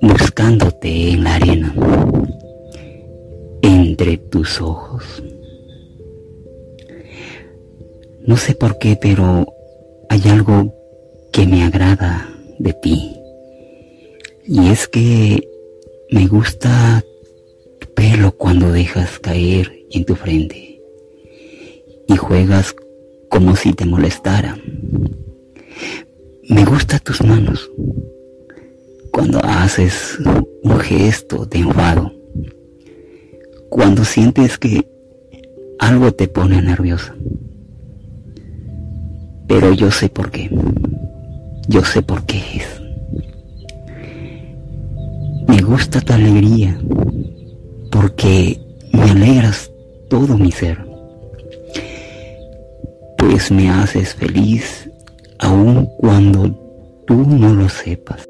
buscándote en la arena, entre tus ojos. No sé por qué, pero hay algo que me agrada de ti. Y es que me gusta tu pelo cuando dejas caer en tu frente y juegas como si te molestara. Me gusta tus manos cuando haces un gesto de enfado, cuando sientes que algo te pone nerviosa. Pero yo sé por qué. Yo sé por qué es. Me gusta tu alegría porque me alegras todo mi ser. Pues me haces feliz aun cuando tú no lo sepas.